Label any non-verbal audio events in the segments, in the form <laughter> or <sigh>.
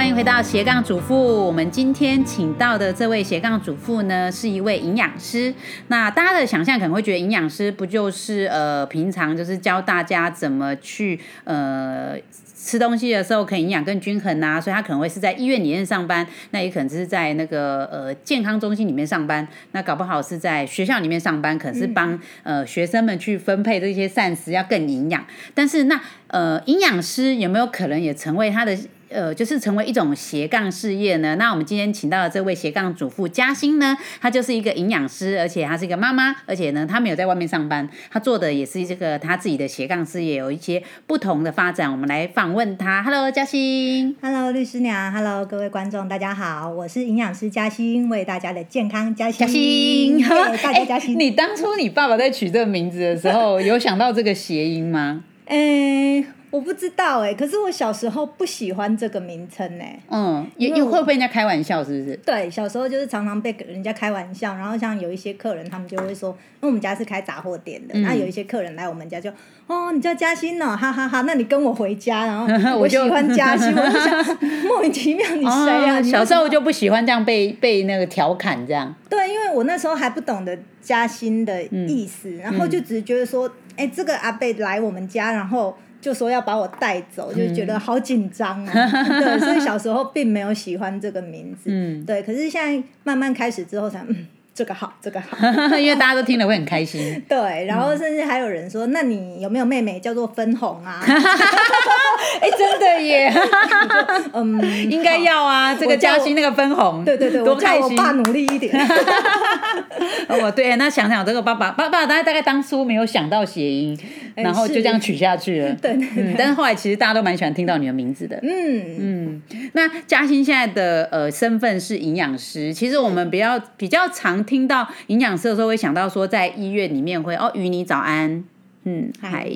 欢迎回到斜杠主妇。我们今天请到的这位斜杠主妇呢，是一位营养师。那大家的想象可能会觉得，营养师不就是呃，平常就是教大家怎么去呃吃东西的时候可以营养更均衡啊？所以他可能会是在医院里面上班，那也可能是在那个呃健康中心里面上班。那搞不好是在学校里面上班，可能是帮呃学生们去分配这些膳食要更营养。但是那呃营养师有没有可能也成为他的？呃，就是成为一种斜杠事业呢。那我们今天请到的这位斜杠主妇嘉欣呢，她就是一个营养师，而且她是一个妈妈，而且呢，她没有在外面上班，她做的也是这个她自己的斜杠事业，有一些不同的发展。我们来访问她。Hello，嘉欣。Hello，律师娘。Hello，各位观众，大家好，我是营养师嘉欣，为大家的健康加嘉欣。<laughs> 大家嘉欣。你当初你爸爸在取这个名字的时候，有想到这个谐音吗？嗯。我不知道哎，可是我小时候不喜欢这个名称呢。嗯，也也会被人家开玩笑，是不是？对，小时候就是常常被人家开玩笑，然后像有一些客人，他们就会说，因为我们家是开杂货店的，那有一些客人来我们家就，哦，你叫嘉欣哦，哈哈哈，那你跟我回家，然后 <laughs> 我喜欢嘉欣，我就想 <laughs> 莫名其妙，你谁呀？小时候就不喜欢这样被被那个调侃这样。对，因为我那时候还不懂得嘉欣的意思，然后就只是觉得说，哎，这个阿贝来我们家，然后。就说要把我带走，就觉得好紧张啊。<laughs> 对，所以小时候并没有喜欢这个名字。嗯，对。可是现在慢慢开始之后，才嗯，这个好，这个好，<laughs> 因为大家都听了会很开心。<laughs> 对，然后甚至还有人说：“那你有没有妹妹叫做分红啊？”哎，真的耶！嗯，应该要啊。这个嘉欣那个分红，对对对，多开心。我爸努力一点。哦，对，那想想这个爸爸，爸爸大概大概当初没有想到谐音。然后就这样取下去了。<laughs> 对，嗯，但是后来其实大家都蛮喜欢听到你的名字的。嗯嗯。那嘉欣现在的呃身份是营养师，其实我们比较比较常听到营养师的时候，会想到说在医院里面会哦，与你早安。嗯，还，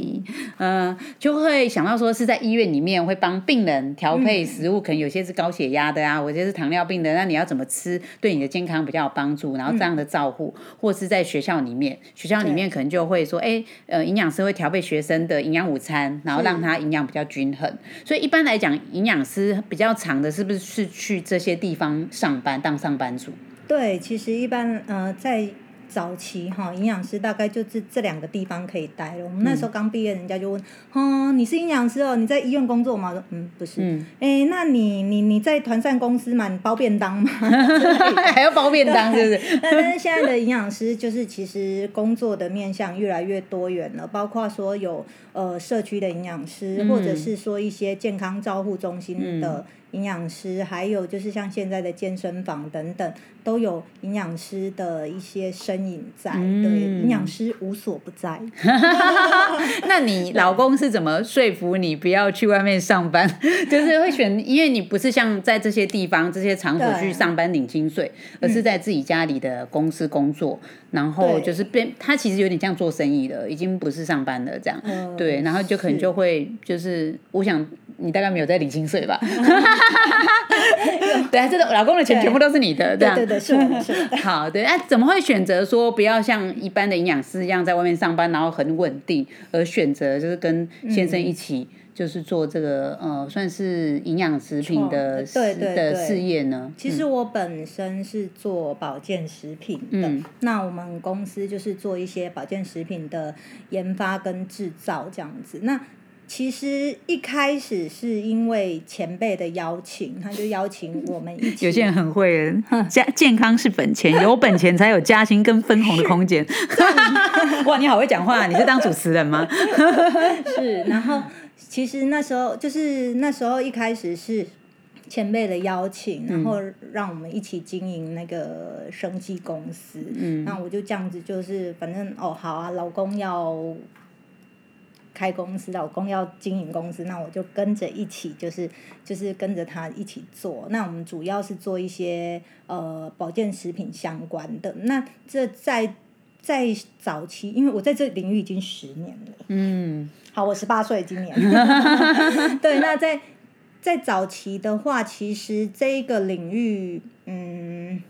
呃，就会想到说是在医院里面会帮病人调配食物，可能有些是高血压的啊，有些是糖尿病的，那你要怎么吃对你的健康比较有帮助？然后这样的照护，或是在学校里面，学校里面可能就会说，哎，呃，营养师会调配学生的营养午餐，然后让他营养比较均衡。所以一般来讲，营养师比较长的是不是是去这些地方上班当上班族？对，其实一般呃在。早期哈，营养师大概就这这两个地方可以待了。我们那时候刚毕业，人家就问：“哦，你是营养师哦？你在医院工作吗？”说：“嗯，不是。”哎，那你你你在团膳公司嘛？你包便当吗？<laughs> 还要包便当，是不是？<laughs> 但是现在的营养师就是其实工作的面向越来越多元了，包括说有呃社区的营养师，或者是说一些健康照护中心的。营养师，还有就是像现在的健身房等等，都有营养师的一些身影在。对，营养师无所不在。<laughs> 那你老公是怎么说服你不要去外面上班？<laughs> 就是会选，因为你不是像在这些地方、这些场所去上班领薪水，而是在自己家里的公司工作。然后就是变，他其实有点像做生意的，已经不是上班了这样。对，然后就可能就会就是，我想。你大概没有在领薪水吧？<laughs> <laughs> 对啊，这个老公的钱全部都是你的，这样对对是的，是的。<laughs> 好，对，哎，怎么会选择说不要像一般的营养师一样在外面上班，然后很稳定，而选择就是跟先生一起就是做这个呃，算是营养食品的的事业呢？其实我本身是做保健食品的，那我们公司就是做一些保健食品的研发跟制造这样子。那其实一开始是因为前辈的邀请，他就邀请我们一起。有些人很会，健健康是本钱，有本钱才有加薪跟分红的空间。<laughs> 哇，你好会讲话，你是当主持人吗？<laughs> 是，然后其实那时候就是那时候一开始是前辈的邀请，然后让我们一起经营那个生计公司。嗯，那我就这样子，就是反正哦，好啊，老公要。开公司，老公要经营公司，那我就跟着一起，就是就是跟着他一起做。那我们主要是做一些呃保健食品相关的。那这在在早期，因为我在这领域已经十年了。嗯，好，我十八岁今年。<laughs> <laughs> 对，那在在早期的话，其实这一个领域，嗯，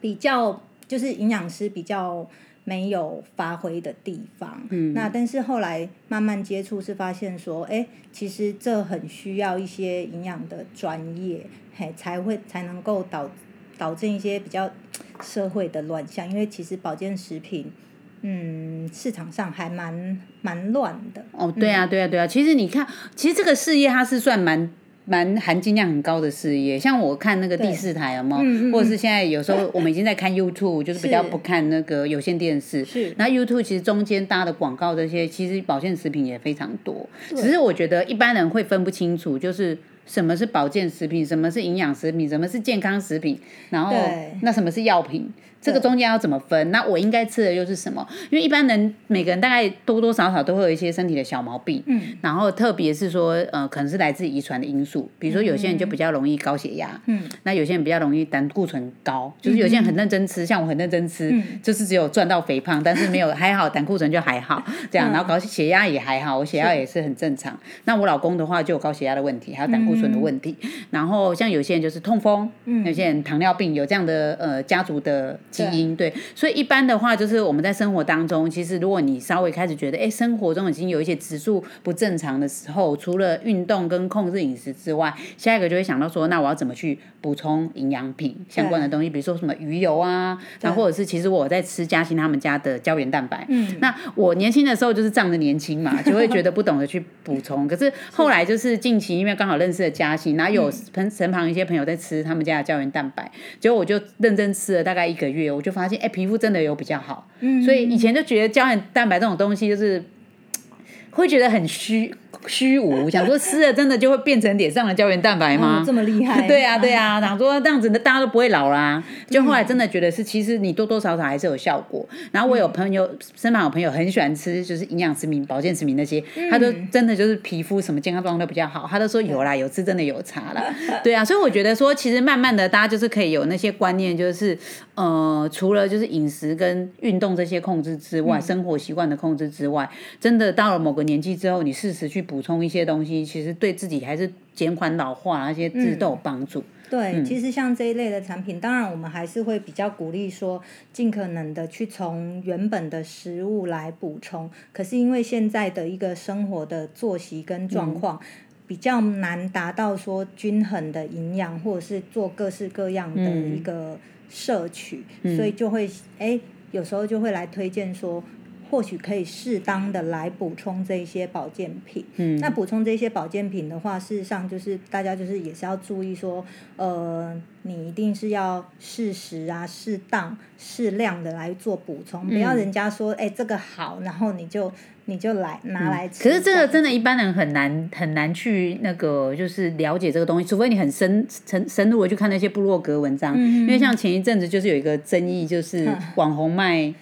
比较就是营养师比较。没有发挥的地方。嗯，那但是后来慢慢接触，是发现说，哎，其实这很需要一些营养的专业，嘿，才会才能够导导致一些比较社会的乱象。因为其实保健食品，嗯，市场上还蛮蛮乱的。哦，对啊，对啊，对啊。其实你看，其实这个事业它是算蛮。蛮含金量很高的事业，像我看那个第四台，有没有？或者是现在有时候我们已经在看 YouTube，<laughs> 就是比较不看那个有线电视。是。那 YouTube 其实中间搭的广告这些，其实保健食品也非常多。只是我觉得一般人会分不清楚，就是什么是保健食品，什么是营养食品，什么是健康食品，然后那什么是药品。这个中间要怎么分？那我应该吃的又是什么？因为一般人每个人大概多多少少都会有一些身体的小毛病，嗯，然后特别是说呃，可能是来自遗传的因素，比如说有些人就比较容易高血压，嗯，那有些人比较容易胆固醇高，就是有些人很认真吃，像我很认真吃，就是只有赚到肥胖，但是没有还好胆固醇就还好这样，然后高血压也还好，我血压也是很正常。那我老公的话就有高血压的问题，还有胆固醇的问题，然后像有些人就是痛风，嗯，有些人糖尿病有这样的呃家族的。基因对，所以一般的话，就是我们在生活当中，其实如果你稍微开始觉得，哎，生活中已经有一些指数不正常的时候，除了运动跟控制饮食之外，下一个就会想到说，那我要怎么去补充营养品相关的东西，比如说什么鱼油啊，然后或者是其实我在吃嘉兴他们家的胶原蛋白。嗯，那我年轻的时候就是仗着年轻嘛，就会觉得不懂得去补充。可是后来就是近期，因为刚好认识了嘉欣，然后有朋身旁一些朋友在吃他们家的胶原蛋白，结果我就认真吃了大概一个月。我就发现，哎，皮肤真的有比较好，所以以前就觉得胶原蛋白这种东西就是会觉得很虚。虚无，<laughs> 想说吃了真的就会变成脸上的胶原蛋白吗？这么厉害？<laughs> 对啊，对啊，想说这样子的大家都不会老啦。就后来真的觉得是，其实你多多少少还是有效果。然后我有朋友身旁有朋友很喜欢吃，就是营养食品、保健食品那些，他都真的就是皮肤什么健康状况都比较好。他都说有啦，有吃真的有差啦。对啊，所以我觉得说，其实慢慢的大家就是可以有那些观念，就是呃，除了就是饮食跟运动这些控制之外，生活习惯的控制之外，真的到了某个年纪之后，你适时去。补充一些东西，其实对自己还是减缓老化那些字都有帮助。对，其实像这一类的产品，当然我们还是会比较鼓励说，尽可能的去从原本的食物来补充。可是因为现在的一个生活的作息跟状况，比较难达到说均衡的营养，或者是做各式各样的一个摄取，所以就会哎，有时候就会来推荐说。或许可以适当的来补充这些保健品。嗯，那补充这些保健品的话，事实上就是大家就是也是要注意说，呃，你一定是要适时啊、适当、适量的来做补充，不要人家说哎这个好，然后你就你就来拿来吃。可是这个真的一般人很难很难去那个就是了解这个东西，除非你很深深深入的去看那些部落格文章。嗯，因为像前一阵子就是有一个争议，就是网红卖。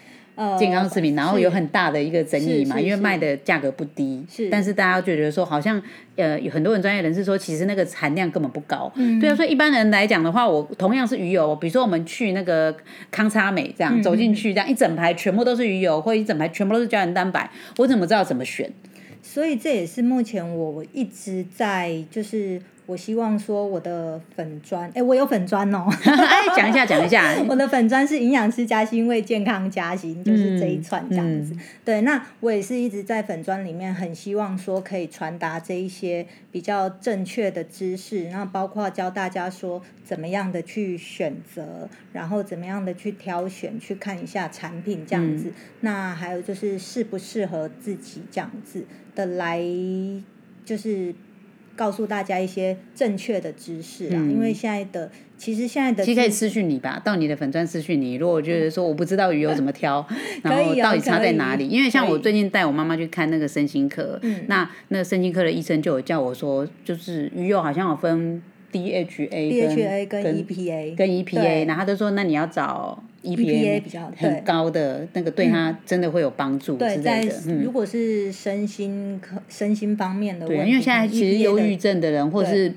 健康食品，然后有很大的一个争议嘛，因为卖的价格不低，但是大家就觉得说，好像呃有很多人专业人士说，其实那个含量根本不高。对啊，所以一般人来讲的话，我同样是鱼油，比如说我们去那个康差美这样走进去，这样一整排全部都是鱼油，或一整排全部都是胶原蛋白，我怎么知道怎么选？所以这也是目前我一直在就是。我希望说我的粉砖，哎，我有粉砖哦，<laughs> <laughs> 哎，讲一下，讲一下，我的粉砖是营养师加薪为健康加薪，就是这一串这样子。对，那我也是一直在粉砖里面，很希望说可以传达这一些比较正确的知识，然后包括教大家说怎么样的去选择，然后怎么样的去挑选，去看一下产品这样子。那还有就是适不适合自己这样子的来，就是。告诉大家一些正确的知识啊，因为现在的其实现在的其实可以私讯你吧，到你的粉钻私讯你。如果觉得说我不知道鱼油怎么挑，<laughs> 然后到底差在哪里？因为像我最近带我妈妈去看那个身心科，那那个身心科的医生就有叫我说，就是鱼油好像有分 DHA 跟跟 EPA 跟 EPA，然后他就说那你要找。EPA 比较很高的那个，对他真的会有帮助之类的。如果是身心科、身心方面的，对，因为现在其实忧郁症的人或是。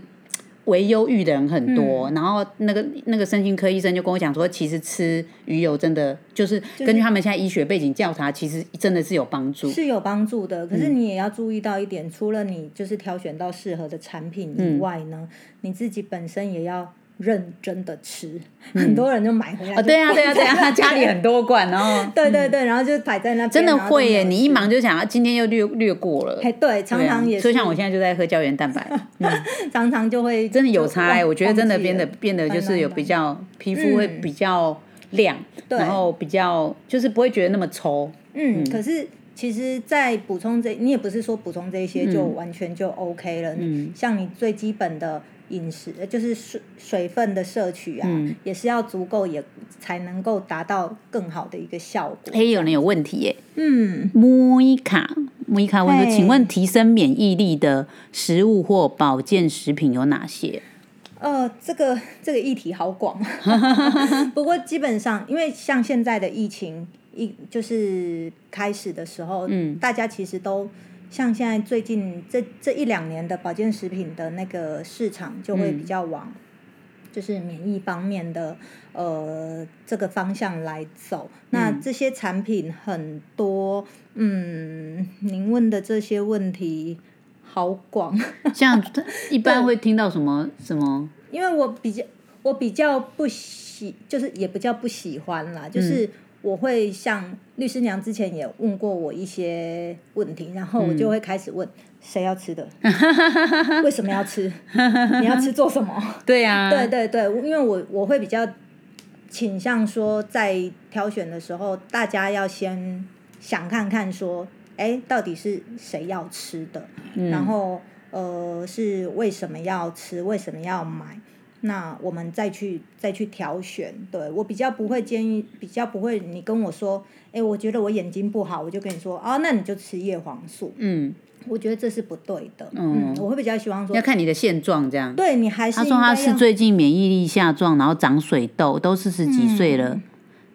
为忧郁的人很多，然后那个那个身心科医生就跟我讲说，其实吃鱼油真的就是根据他们现在医学背景调查，其实真的是有帮助，是有帮助的。可是你也要注意到一点，除了你就是挑选到适合的产品以外呢，你自己本身也要认真的吃，很多人就买回来。哦，对啊，对啊，对啊，他 <laughs> 家里很多罐，然后 <laughs> 对对对，然后就摆在那边。真的会耶！你一忙。就想要今天又略略过了。哎，对，常常也是。所以像我现在就在喝胶原蛋白，<laughs> 常常就会真的有差哎，我觉得真的变得变得就是有比较皮肤会比较亮，对然后比较就是不会觉得那么稠。嗯，可是其实，在补充这，你也不是说补充这些就嗯完全就 OK 了。嗯，像你最基本的饮食，呃就是水水分的摄取啊，嗯。也是要足够，也才能够达到更好的一个效果。哎，有人有问题耶，嗯，莫伊卡，莫伊卡问说，嘿。请问提升免疫力的食物或保健食品有哪些？呃，这个这个议题好广，<laughs> 不过基本上，因为像现在的疫情一就是开始的时候，嗯。大家其实都像现在最近这这一两年的保健食品的那个市场就会比较往。就是免疫方面的呃这个方向来走，那这些产品很多，嗯，您问的这些问题好广，<laughs> 像一般会听到什么什么？因为我比较我比较不喜，就是也不叫不喜欢啦，就是我会像律师娘之前也问过我一些问题，然后我就会开始问谁要吃的，<laughs> 为什么要吃，你要吃做什么？<laughs> 对啊，对对对，因为我我会比较倾向说，在挑选的时候，大家要先想看看说，哎，到底是谁要吃的，然后呃是为什么要吃，为什么要买。那我们再去再去挑选，对我比较不会建议，比较不会你跟我说，哎，我觉得我眼睛不好，我就跟你说，啊，那你就吃叶黄素，嗯，我觉得这是不对的，嗯嗯，我会比较希望说要，看你的现状这样。对你还是他说他是最近免疫力下降，然后长水痘，都四十几岁了，嗯。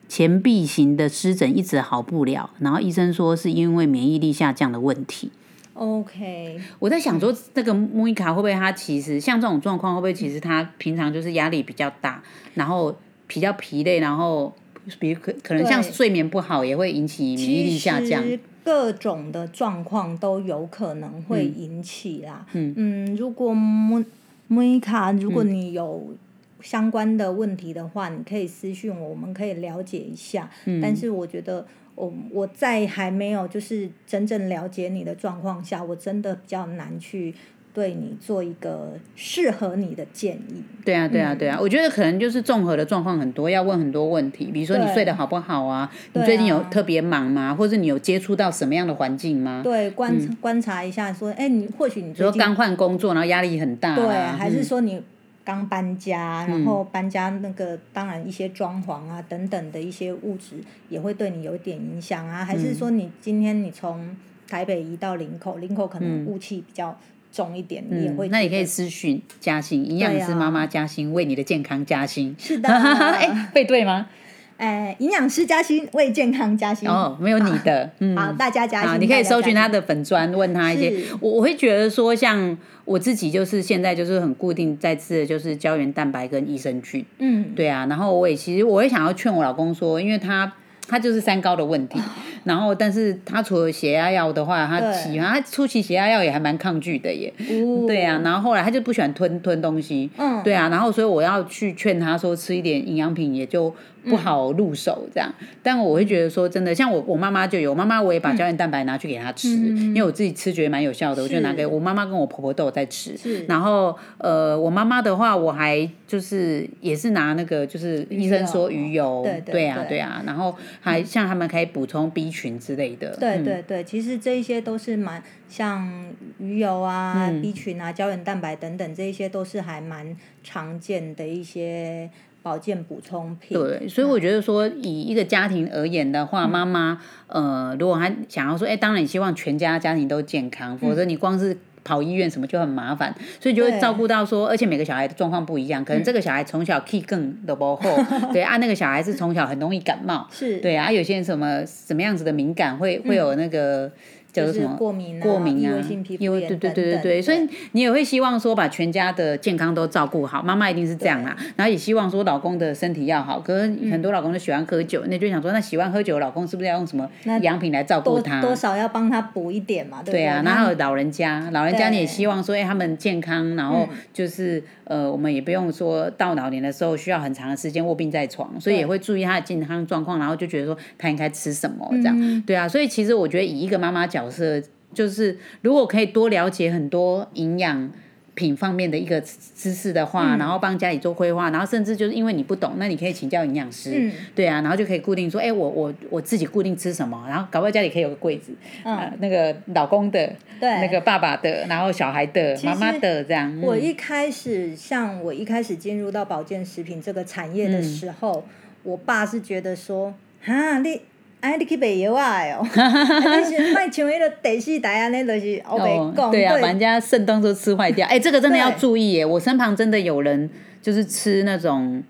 前臂型的湿疹一直好不了，然后医生说是因为免疫力下降的问题。OK，我在想说，那个莫妮卡会不会她其实像这种状况，会不会其实她平常就是压力比较大，然后比较疲累，然后比如可可能像睡眠不好也会引起免疫力下降各种的状况都有可能会引起啦。嗯如果莫莫妮卡，如果你有相关的问题的话，你可以私信我，我们可以了解一下。嗯但是我觉得。我我在还没有就是真正了解你的状况下，我真的比较难去对你做一个适合你的建议。对啊，对啊，嗯对啊，我觉得可能就是综合的状况很多，要问很多问题，比如说你睡得好不好啊？你最近有特别忙吗？或者你有接触到什么样的环境吗？对，观、观察一下，说，哎，你或许你比如说刚换工作，然后压力很大、啊，对，还是嗯说你刚搬家，然后搬家那个当然一些装潢啊等等的一些物质也会对你有一点影响啊，还是说你今天你从台北移到林口，林口可能雾气比较重一点，你也会嗯那你可以觉得私讯嘉欣，营养师妈妈嘉欣，为你的健康加薪。是的，<laughs> 哎，背对吗？哎，营养师加薪，为健康加薪。哦，没有你的，嗯，好，大家加好，薪。你可以搜寻他的粉砖，问他一些。我我会觉得说，像我自己就是现在就是很固定在吃的就是胶原蛋白跟益生菌。嗯，对啊，然后我也其实我也想要劝我老公说，因为他他就是三高的问题，然后但是他除了血压药的话，他对喜欢他初期血压药也还蛮抗拒的耶。哦对啊，然后后来他就不喜欢吞吞东西，嗯对啊，然后所以我要去劝他说吃一点营养品也就不好入手这样。但我会觉得说真的，像我我妈妈就有，我妈妈我也把胶原蛋白拿去给她吃，因为我自己吃觉得蛮有效的，我就拿给我妈妈跟我婆婆都有在吃。然后呃，我妈妈的话，我还就是也是拿那个就是医生说鱼油，对对啊对对啊，然后还像他们可以补充 B 群之类的。对嗯对对，其实这一些都是蛮像鱼油啊、嗯 B 群啊、胶原蛋白等等，这一些都是还蛮常见的一些保健补充品。对，所以我觉得说，以一个家庭而言的嗯话，妈妈呃，如果她想要说，哎，当然你希望全家家庭都健康，否嗯则你光是。跑医院什么就很麻烦，所以就会照顾到说，而且每个小孩的状况不一样，可能这个小孩从小 key 更的不厚，<laughs> 对啊，那个小孩是从小很容易感冒，是，对啊，有些人什么什么样子的敏感会会有那个就是叫做什么过敏啊过敏啊异位性皮肤因为对对对对对，所以你也会希望说把全家的健康都照顾好，妈妈一定是这样啦。然后也希望说老公的身体要好，可是很多老公都喜欢喝酒，那就想说那喜欢喝酒的老公是不是要用什么那养品来照顾他？多少要帮他补一点嘛，对不对啊，然后老人家，老人家你也希望说，哎，他们健康，然后就是、呃，我们也不用说到老年的时候需要很长的时间卧病在床，所以也会注意他的健康状况，然后就觉得说他应该吃什么这样，嗯对啊，所以其实我觉得以一个妈妈角色，就是如果可以多了解很多营养。品方面的一个知识的话，然后帮家里做规划，然后甚至就是因为你不懂，那你可以请教营养师，嗯对啊，然后就可以固定说，哎，我我我自己固定吃什么，然后搞不好家里可以有个柜子，嗯呃，那个老公的，对那个爸爸的，然后小孩的，妈妈的这样。嗯我一开始，像我一开始进入到保健食品这个产业的时候，我爸是觉得说，哈，你。哎，你去卖药啊的哦，<laughs> 啊你是卖像迄个第四代安尼，就是我白讲，对啊，把人家肾脏都吃坏掉。<laughs> 哎，这个真的要注意耶！我身旁真的有人就是吃那种。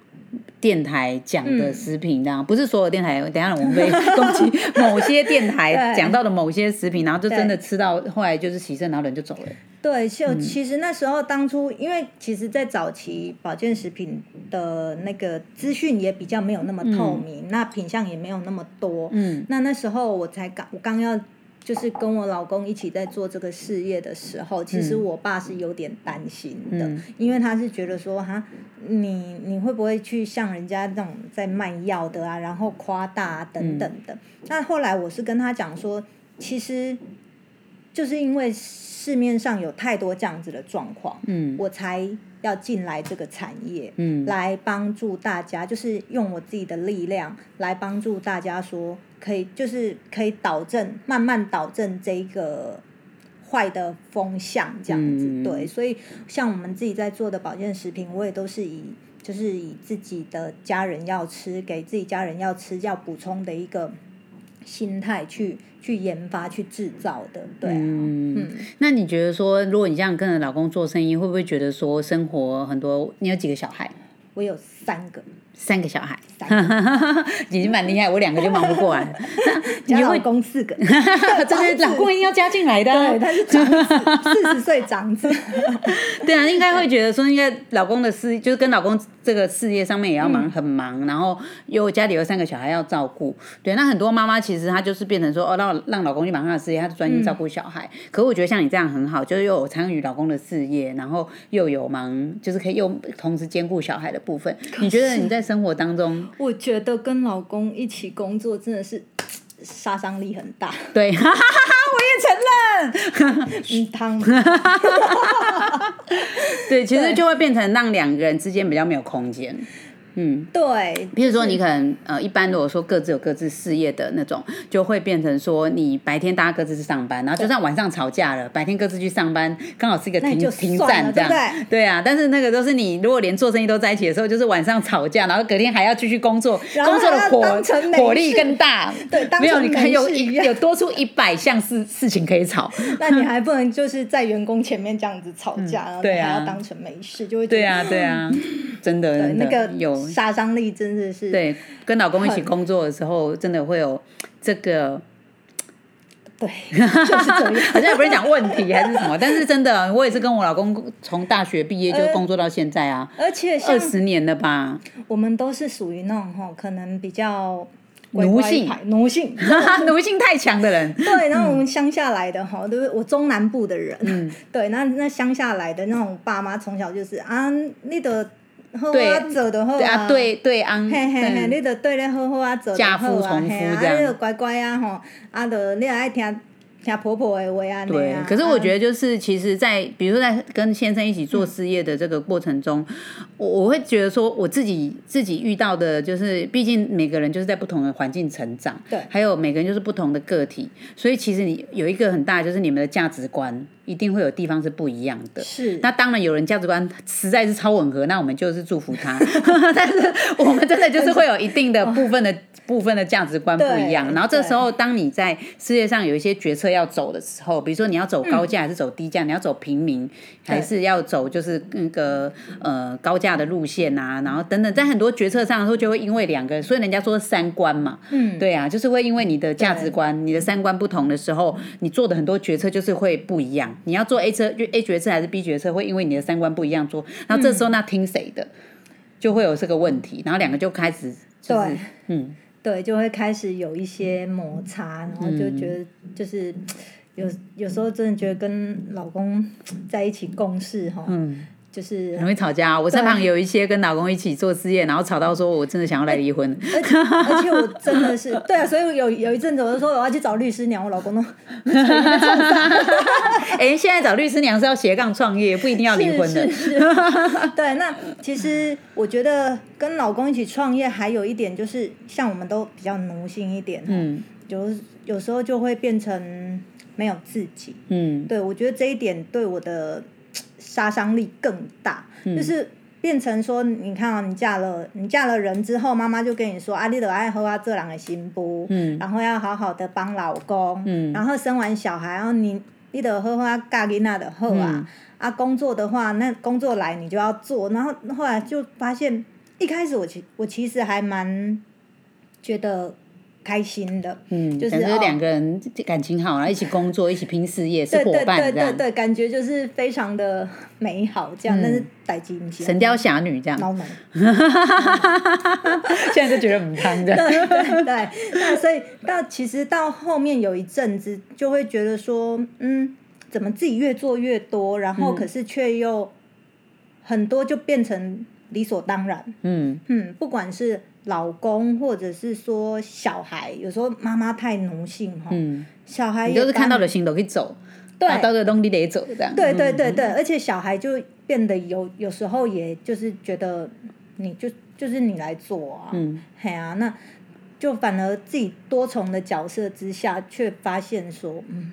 电台讲的嗯食品，这样、不是所有电台。等下我们会攻击某些电台 <laughs> 对讲到的某些食品，然后就真的吃到后来就是洗肾，然后人就走了。对，就嗯其实那时候当初，因为其实，在早期保健食品的那个资讯也比较没有那么透明，那品相也没有那么多。嗯，那那时候我才刚，我刚要就是跟我老公一起在做这个事业的时候，其实我爸是有点担心的，嗯。因为他是觉得说，哈，你你会不会去像人家那种在卖药的啊，然后夸大啊等等的。那后来我是跟他讲说，其实就是因为市面上有太多这样子的状况，嗯。我才要进来这个产业，嗯来帮助大家，就是用我自己的力量来帮助大家说，可以就是可以导正，慢慢导正这个坏的风向，这样子、嗯对。所以像我们自己在做的保健食品，我也都是以就是以自己的家人要吃，给自己家人要吃要补充的一个心态去去研发、去制造的，对啊，嗯嗯那你觉得说，如果你这样跟着老公做生意，会不会觉得说生活很多？你有几个小孩？我有三个，三个小孩，三已经 <laughs> 蛮厉害，我两个就忙不过来。<laughs> 你会公四个，<laughs> 这个老公一定要加进来的啊、对，他是四十岁长子。对啊，应该会觉得说，应该老公的事就是跟老公这个事业上面也要嗯忙，很忙，然后又家里有三个小孩要照顾。对，那很多妈妈其实她就是变成说，哦，让让老公去忙他的事业，她就专心照顾小孩。可我觉得像你这样很好，就是又有参与老公的事业，然后又有忙，就是可以又同时兼顾小孩的部分。你觉得你在生活当中，我觉得跟老公一起工作真的是 <tsk> 杀伤力很大。对，哈哈哈哈，我也承认。嗯，汤 <laughs> 对，其实就会变成让两个人之间比较没有空间。嗯，对，比如说你可能呃，一般如果说各自有各自事业的那种，就会变成说你白天大家各自去上班，然后就算晚上吵架了，白天各自去上班，刚好是一个停停算了战这样。对不对啊，但是那个都是你如果连做生意都在一起的时候，就是晚上吵架，然后隔天还要继续工作，工作的火火力更大。对当没有你看成没有多出一百项事事情可以吵。<laughs> 那你还不能就是在员工前面这样子吵架，然后你对啊还要当成没事，就会对啊，对啊，真的对真的那个有杀伤力真的是对，跟老公一起工作的时候，真的会有这个，对，<laughs> 就是这样。<laughs> 好像也不是讲问题还是什么，但是真的，我也是跟我老公从大学毕业就工作到现在啊，<laughs> 而且像二十年了吧，我们都是属于那种哈，可能比较奴性奴性。奴性太强的人，对，然后我们乡下来的哈，对不对？我中南部的人，嗯对，那那乡下来的那种爸妈，从小就是啊，你的好对啊，做就好对啊，对对安，嘿嘿嘿，对你着对咧好好啊，做着好啊，嘿啊，啊，你着乖乖啊吼，啊，着你也爱听听婆婆的话啊，对啊。，可是我觉得得就是，其实在，比如说在跟先生一起做事业的这个过程中，我我会觉得说，我自己自己遇到的，就是毕竟每个人就是在不同的环境成长，对还有每个人就是不同的个体，所以其实你有一个很大，就是你们的价值观一定会有地方是不一样的。是那当然，有人价值观实在是超吻合，那我们就是祝福他。<laughs> 但是我们真的就是会有一定的部分的部分的价值观不一样。然后这时候，当你在世界上有一些决策要走的时候，比如说你要走高价还是走低价，你要走平民还是要走就是那个呃高价的路线啊，然后等等，在很多决策上的时候，就会因为两个，所以人家说三观嘛，嗯，对啊，就是会因为你的价值观、你的三观不同的时候，你做的很多决策就是会不一样。你要做 A 车就 A 决策还是 B 决策，会因为你的三观不一样做，然后这时候那听谁的，就会有这个问题，然后两个就开始就是对。嗯对，就会开始有一些摩擦，然后就觉得就是有有时候真的觉得跟老公在一起共事哈，嗯。就是很容易吵架。我身旁有一些跟老公一起做事业，然后吵到说我真的想要来离婚。而且而且我真的是 <laughs> 对啊，所以有有一阵子我就说我要去找律师娘，我老公都 <laughs> 哎，<laughs> 现在找律师娘是要斜杠创业，不一定要离婚的。是是是对，那其实我觉得跟老公一起创业，还有一点就是，像我们都比较奴性一点，嗯有有时候就会变成没有自己。嗯对我觉得这一点对我的杀伤力更大，嗯。就是。变成说，你看啊、你嫁了，你嫁了人之后，妈妈就跟你说啊，你得爱喝啊这两个新妇，嗯。然后要好好的帮老公，嗯。然后生完小孩，然后你你得喝喝啊嫁给那的喝啊，嗯。啊工作的话，那工作来你就要做，然后后来就发现，一开始我其我其实还蛮觉得开心的，嗯，就是两个人感情好，然后一起工作，<laughs> 一起拼事业，是伙伴。对对对，感觉就是非常的美好，这样，但是逮金钱，神雕侠侣这样，<laughs> 现在就觉得很汤这样。<laughs> 对对对，那所以到其实到后面有一阵子，就会觉得说，嗯，怎么自己越做越多，然后可是却又很多就变成理所当然，嗯。嗯，不管是老公或者是说小孩，有时候妈妈太奴性哈，嗯，小孩也你就是看到当了心都可以走，对。啊到这个东西得走这样。对对嗯对对，而且小孩就变得有有时候也就是觉得你就就是你来做啊，嗯。嘿啊，那就反而自己多重的角色之下，却发现说，嗯，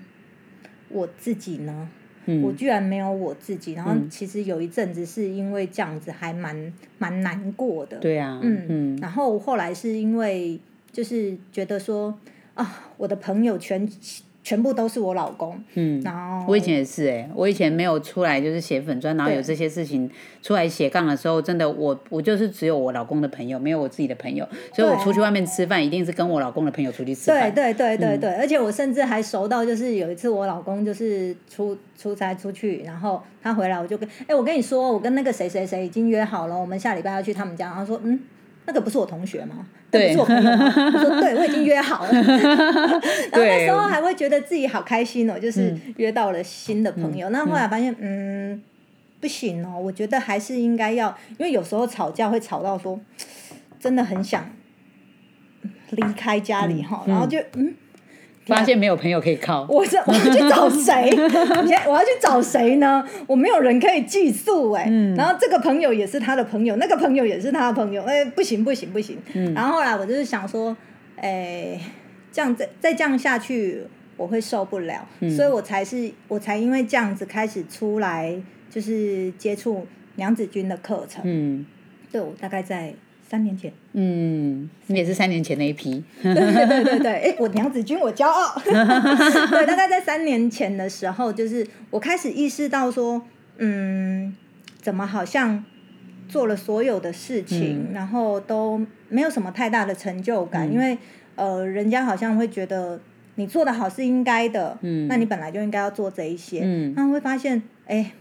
我自己呢，我嗯居然没有我自己，然后嗯。其实有一阵子是因为这样子还蛮蛮难过的，对啊，嗯嗯。然后后来是因为就是觉得说啊，我的朋友全全部都是我老公，嗯。然后我以前也是哎、我以前没有出来就是写粉砖，然后有对这些事情出来斜杠的时候，真的我我就是只有我老公的朋友，没有我自己的朋友，所以我出去外面吃饭一定是跟我老公的朋友出去吃饭。对对对嗯对对，而且我甚至还熟到，就是有一次我老公就是出出差出去，然后他回来，我就跟哎、我跟你说，我跟那个谁谁谁已经约好了，我们下礼拜要去他们家。然后说，嗯，那个不是我同学吗？对不是我朋友吗？我说对，我已经约好了。<laughs> 然后那对时候还会觉得自己好开心哦，就是嗯约到了新的朋友。那后来发现，嗯，不行哦，我觉得还是应该要，因为有时候吵架会吵到说，真的很想离开家里哈，然后就嗯。发现没有朋友可以靠。我这我要去找谁？<laughs> 你现在我要去找谁呢？我没有人可以寄宿哎、嗯然后这个朋友也是他的朋友，那个朋友也是他的朋友，哎、不行不行不行。嗯然后后来我就是想说，哎、这样再再这样下去，我会受不了，嗯所以我才是我才因为这样子开始出来，就是接触娘子军的课程。嗯对我大概在三年前。嗯，你也是三年前那一批。对对对对对，哎，我娘子军，我骄傲。<laughs> 对，大概在三年前的时候，就是我开始意识到说，嗯，怎么好像做了所有的事情，然后都没有什么太大的成就感，因为呃，人家好像会觉得你做的好是应该的，嗯。那你本来就应该要做这一些，嗯。那会发现，哎，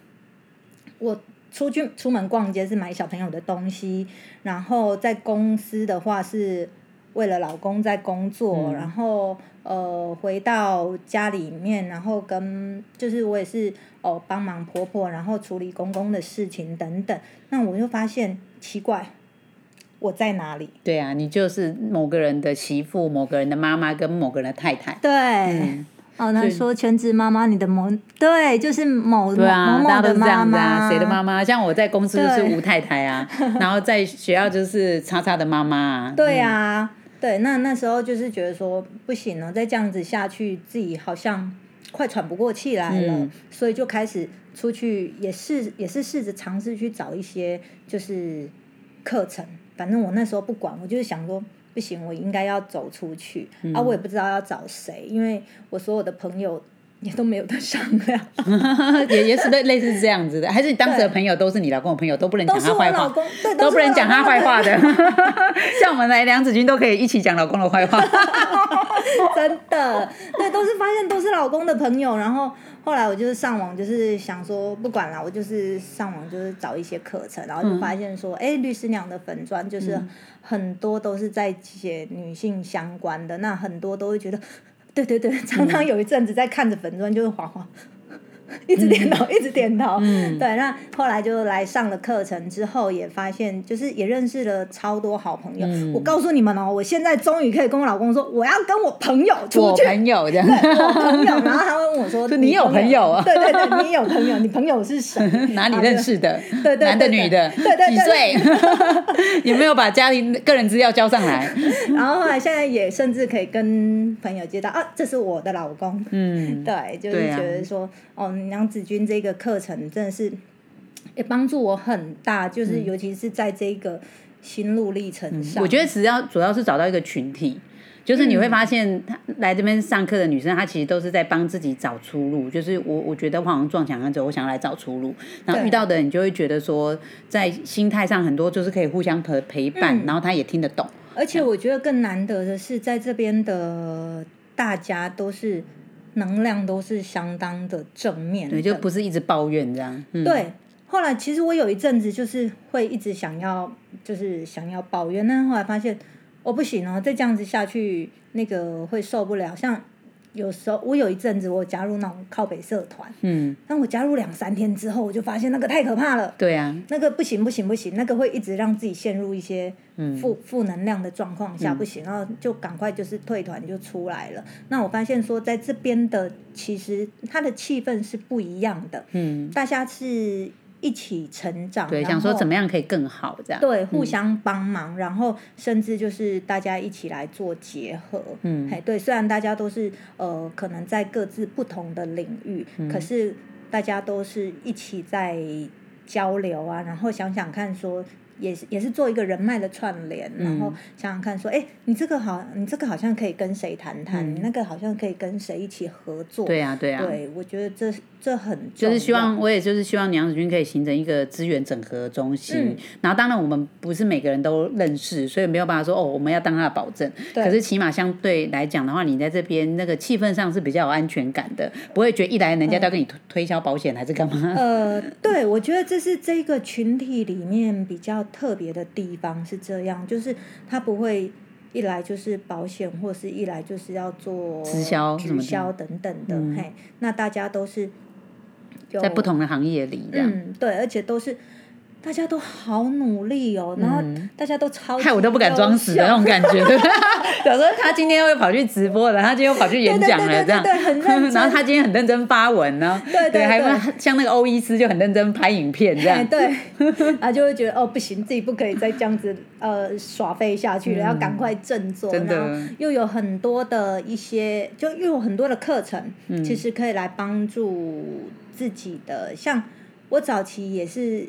我出去出门逛街是买小朋友的东西，然后在公司的话是为了老公在工作，嗯然后呃回到家里面，然后跟就是我也是哦帮忙婆婆，然后处理公公的事情等等。那我就发现奇怪，我在哪里？对啊，你就是某个人的媳妇、某个人的妈妈跟某个人的太太。对。嗯哦，那说全职妈妈，你的某对，就是某对啊，某某的大家都是这样妈子啊，妈，谁的妈妈？像我在公司就是吴太太啊，<laughs> 然后在学校就是叉叉的妈妈啊。对啊，对，那那时候就是觉得说不行了，再这样子下去，自己好像快喘不过气来了，嗯所以就开始出去，也是也是试着尝试去找一些就是课程。反正我那时候不管，我就是想说，不行，我应该要走出去、嗯啊！我也不知道要找谁，因为我所有的朋友也都没有得商量，<laughs> 也也是类类似这样子的，还是你当时的朋友都是你老公的朋友，都不能讲他坏话，都不能讲他坏话的。<laughs> 像我们来梁子君都可以一起讲老公的坏话。<laughs> <laughs> 真的，对，都是发现都是老公的朋友，然后后来我就是上网，就是想说不管了，我就是上网就是找一些课程，然后就发现说，哎、律师娘的粉砖就是很多都是在写女性相关的，那很多都会觉得，<laughs> 对对对，常常有一阵子在看着粉砖就是滑滑。<laughs> 一直点头，一直点头。<laughs> 对，那后来就来上了课程之后，也发现就是也认识了超多好朋友。我告诉你们哦，我现在终于可以跟我老公说，我要跟我朋友出我去。朋友这样，我朋友，然后他会问我说：“ <laughs> 你有朋友啊对对对，你有朋友，你朋友是谁？哪里认识的？对对对男的女的？对对对几岁？有没有把家庭个人资料交上来？然后后来现在也甚至可以跟朋友接到啊，这是我的老公。嗯，对，就是觉得说，哦，娘子军这个课程真的是也帮助我很大，就是尤其是在这个心路历程上。嗯我觉得只要主要是找到一个群体。就是你会发现，她来这边上课的女生，她其实都是在帮自己找出路。就是我，我觉得我好像撞墙之后，我想要来找出路。然后遇到的人，你就会觉得说，在心态上很多就是可以互相陪陪伴，嗯然后她也听得懂。而且我觉得更难得的是，在这边的大家都是能量都是相当的正面的，对，就不是一直抱怨这样。嗯，对，后来其实我有一阵子就是会一直想要，就是想要抱怨，但是后来发现我、哦、不行哦，再这样子下去，那个会受不了。像有时候我有一阵子我加入那种靠北社团，嗯，但我加入两三天之后，我就发现那个太可怕了，对啊，那个不行不行不行，那个会一直让自己陷入一些嗯。负负能量的状况下，不行，然后就赶快就是退团就出来了。那我发现说，在这边的其实它的气氛是不一样的，嗯，大家是一起成长，对，想说怎么样可以更好这样。对，互相帮忙，然后甚至就是大家一起来做结合。嗯哎，对，虽然大家都是呃，可能在各自不同的领域，嗯可是大家都是一起在交流啊，然后想想看说。也是也是做一个人脉的串联，然后想想看说，哎、你这个好，你这个好像可以跟谁谈谈，你那个好像可以跟谁一起合作。嗯对啊，对啊，对，我觉得这这很就是希望，我也就是希望娘子军可以形成一个资源整合中心。嗯。然后，当然我们不是每个人都认识，所以没有办法说哦，我们要当他的保证。可是起码相对来讲的话，你在这边那个气氛上是比较有安全感的，不会觉得一来人家都要跟你推推销保险还是干嘛。呃，对，我觉得这是这个群体里面比较特别的地方是这样，就是他不会一来就是保险，或是一来就是要做直销什么的。直销等等的，嗯。嘿，那大家都是有在不同的行业里，这样。嗯，对，而且都是大家都好努力哦，然后大家都超害我都不敢装死的那种感觉，对不对？有时候他今天又跑去直播了，他今天又跑去演讲了，这样，对很认真 <laughs> 然后他今天很认真发文呢，对对还像那个欧伊斯就很认真拍影片这样，哎对，然后就会觉得哦不行，自己不可以再这样子呃耍废下去了，要赶快振作，嗯真的然后又有很多的一些，就又有很多的课程，嗯其实可以来帮助自己的。像我早期也是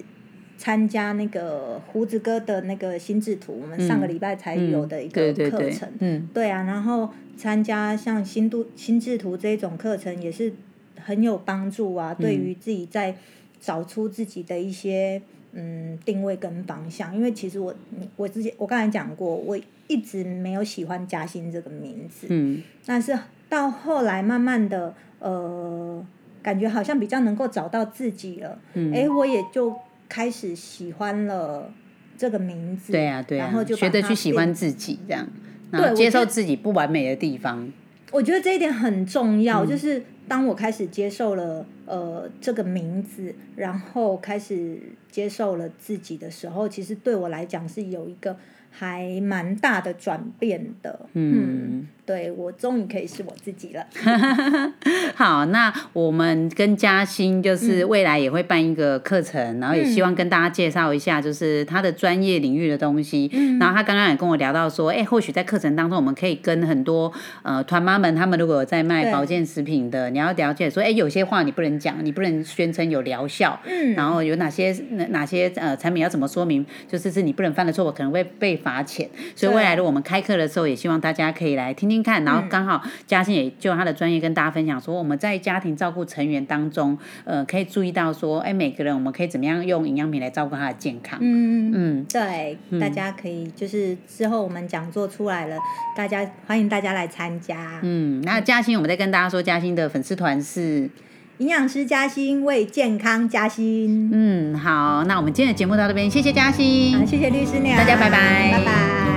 参加那个胡子哥的那个心智图，我们上个礼拜才有的一个课程，，嗯，对啊，然后参加像心度心智图这种课程也是很有帮助啊，对于自己在找出自己的一些嗯定位跟方向。因为其实我我之前我刚才讲过，我一直没有喜欢嘉欣这个名字，嗯，但是到后来慢慢的呃，感觉好像比较能够找到自己了，嗯。哎、我也就开始喜欢了这个名字，对啊，对啊然后就，把学着去喜欢自己这样，然后对接受自己不完美的地方，我觉得这一点很重嗯。要，就是当我开始接受了呃这个名字，然后开始接受了自己的时候，其实对我来讲是有一个还蛮大的转变的。嗯，对我终于可以是我自己了。<laughs> 好，那我们跟嘉欣就是未来也会办一个课程，然后也希望跟大家介绍一下，就是他的专业领域的东西。然后他刚刚也跟我聊到说，哎，或许在课程当中，我们可以跟很多呃团妈们，他们如果有在卖保健食品的，你要了解说，哎，有些话你不能讲，你不能宣称有疗效。嗯。然后有哪些哪些呃产品要怎么说明，就是是你不能犯的错误，可能会被罚钱。所以未来的我们开课的时候，也希望大家可以来听听看。然后刚好嘉欣也就他的专业跟大家分享说，我们在家庭照顾成员当中，呃，可以注意到说，哎，每个人我们可以怎么样用营养品来照顾他的健康？嗯嗯，对，大家可以就是之后我们讲座出来了，大家欢迎大家来参加。嗯，那嘉欣，我们再跟大家说，嘉欣的粉丝团是营养师嘉欣为健康加薪。嗯，好，那我们今天的节目到这边，谢谢嘉欣，谢谢律师娘，大家拜拜，拜拜。